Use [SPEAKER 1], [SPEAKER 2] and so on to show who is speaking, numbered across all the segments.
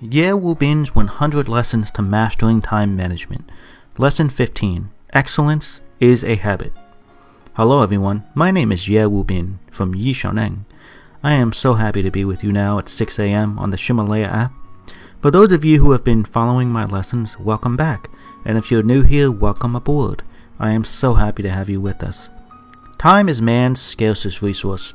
[SPEAKER 1] Ye Wu Bin's 100 Lessons to Mastering Time Management. Lesson 15 Excellence is a Habit. Hello, everyone. My name is Ye Wu Bin from Yi Xiaoneng. I am so happy to be with you now at 6 a.m. on the Ximalaya app. For those of you who have been following my lessons, welcome back. And if you're new here, welcome aboard. I am so happy to have you with us. Time is man's scarcest resource.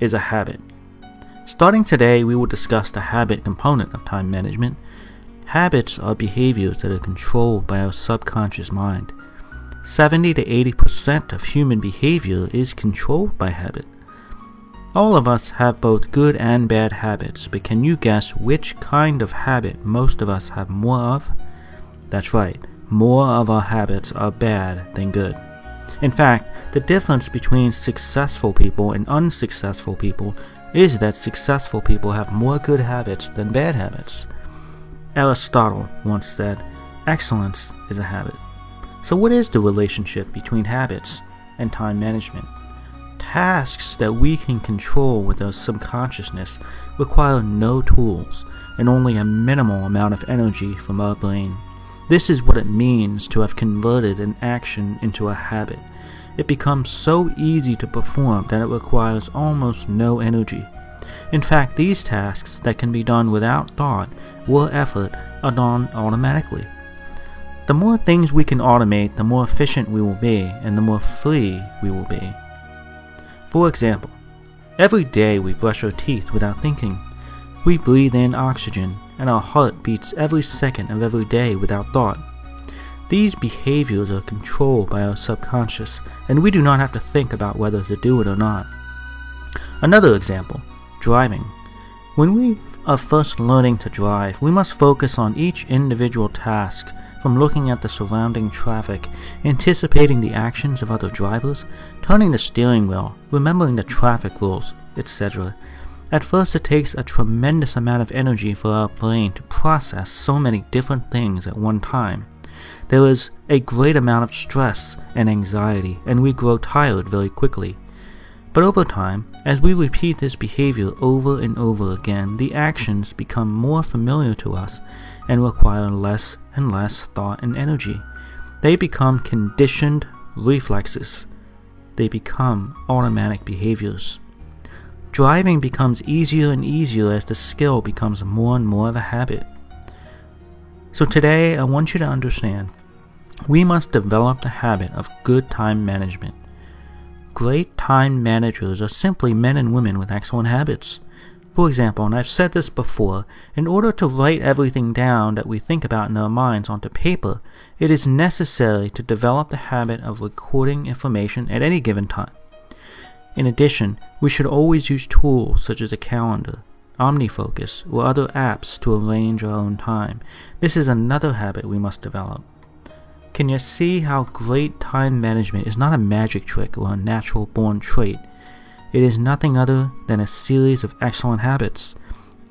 [SPEAKER 1] is a habit. Starting today, we will discuss the habit component of time management. Habits are behaviors that are controlled by our subconscious mind. 70 to 80% of human behavior is controlled by habit. All of us have both good and bad habits, but can you guess which kind of habit most of us have more of? That's right, more of our habits are bad than good. In fact, the difference between successful people and unsuccessful people is that successful people have more good habits than bad habits. Aristotle once said, Excellence is a habit. So, what is the relationship between habits and time management? Tasks that we can control with our subconsciousness require no tools and only a minimal amount of energy from our brain. This is what it means to have converted an action into a habit. It becomes so easy to perform that it requires almost no energy. In fact, these tasks that can be done without thought or effort are done automatically. The more things we can automate, the more efficient we will be and the more free we will be. For example, every day we brush our teeth without thinking. We breathe in oxygen and our heart beats every second of every day without thought. These behaviors are controlled by our subconscious, and we do not have to think about whether to do it or not. Another example driving. When we are first learning to drive, we must focus on each individual task from looking at the surrounding traffic, anticipating the actions of other drivers, turning the steering wheel, remembering the traffic rules, etc. At first, it takes a tremendous amount of energy for our brain to process so many different things at one time. There is a great amount of stress and anxiety, and we grow tired very quickly. But over time, as we repeat this behavior over and over again, the actions become more familiar to us and require less and less thought and energy. They become conditioned reflexes. They become automatic behaviors. Driving becomes easier and easier as the skill becomes more and more of a habit. So today, I want you to understand we must develop the habit of good time management. Great time managers are simply men and women with excellent habits. For example, and I've said this before, in order to write everything down that we think about in our minds onto paper, it is necessary to develop the habit of recording information at any given time. In addition, we should always use tools such as a calendar, OmniFocus, or other apps to arrange our own time. This is another habit we must develop. Can you see how great time management is not a magic trick or a natural born trait? It is nothing other than a series of excellent habits,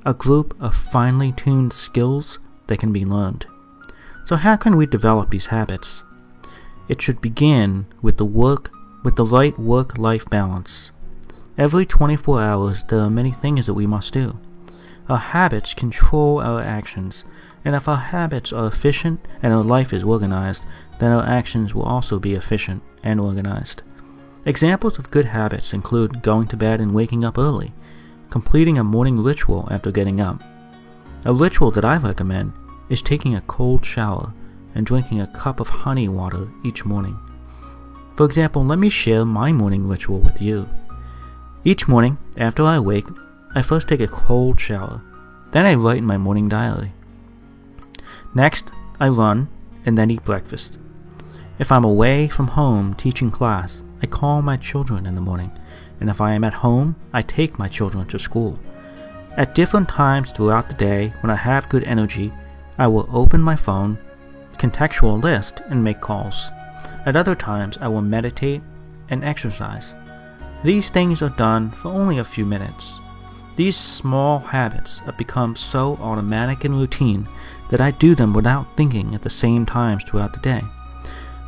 [SPEAKER 1] a group of finely tuned skills that can be learned. So, how can we develop these habits? It should begin with the work with the right work life balance. Every 24 hours, there are many things that we must do. Our habits control our actions, and if our habits are efficient and our life is organized, then our actions will also be efficient and organized. Examples of good habits include going to bed and waking up early, completing a morning ritual after getting up. A ritual that I recommend is taking a cold shower and drinking a cup of honey water each morning. For example, let me share my morning ritual with you. Each morning, after I wake, I first take a cold shower. Then I write in my morning diary. Next, I run and then eat breakfast. If I'm away from home teaching class, I call my children in the morning, and if I am at home, I take my children to school. At different times throughout the day, when I have good energy, I will open my phone, contextual list, and make calls. At other times, I will meditate and exercise. These things are done for only a few minutes. These small habits have become so automatic and routine that I do them without thinking at the same times throughout the day.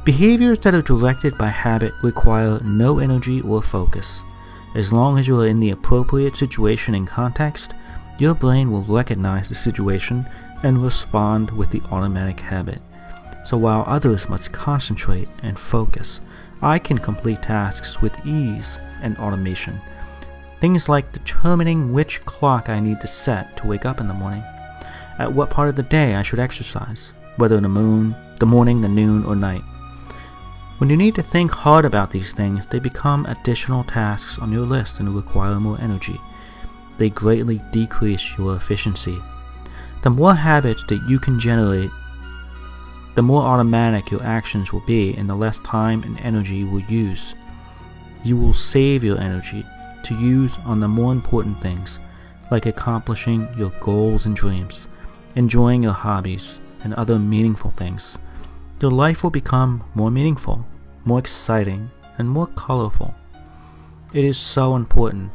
[SPEAKER 1] Behaviors that are directed by habit require no energy or focus. As long as you are in the appropriate situation and context, your brain will recognize the situation and respond with the automatic habit. So while others must concentrate and focus, I can complete tasks with ease and automation. Things like determining which clock I need to set to wake up in the morning, at what part of the day I should exercise, whether in the moon, the morning, the noon, or night. When you need to think hard about these things, they become additional tasks on your list and require more energy. They greatly decrease your efficiency. The more habits that you can generate, the more automatic your actions will be and the less time and energy you will use. You will save your energy to use on the more important things, like accomplishing your goals and dreams, enjoying your hobbies, and other meaningful things. Your life will become more meaningful more exciting, and more colorful. It is so important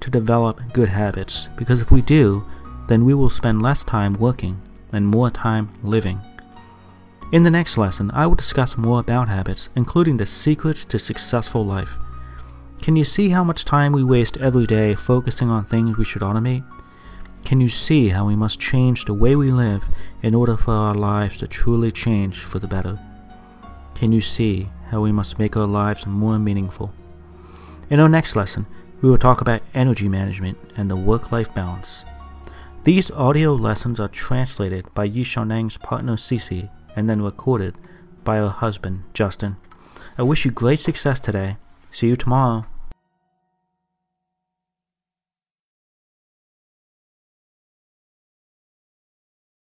[SPEAKER 1] to develop good habits because if we do, then we will spend less time working and more time living. In the next lesson, I will discuss more about habits, including the secrets to successful life. Can you see how much time we waste every day focusing on things we should automate? Can you see how we must change the way we live in order for our lives to truly change for the better? Can you see how we must make our lives more meaningful. In our next lesson, we will talk about energy management and the work life balance. These audio lessons are translated by Yi Xiaoneng's partner Cece and then recorded by her husband Justin. I wish you great success today. See you tomorrow.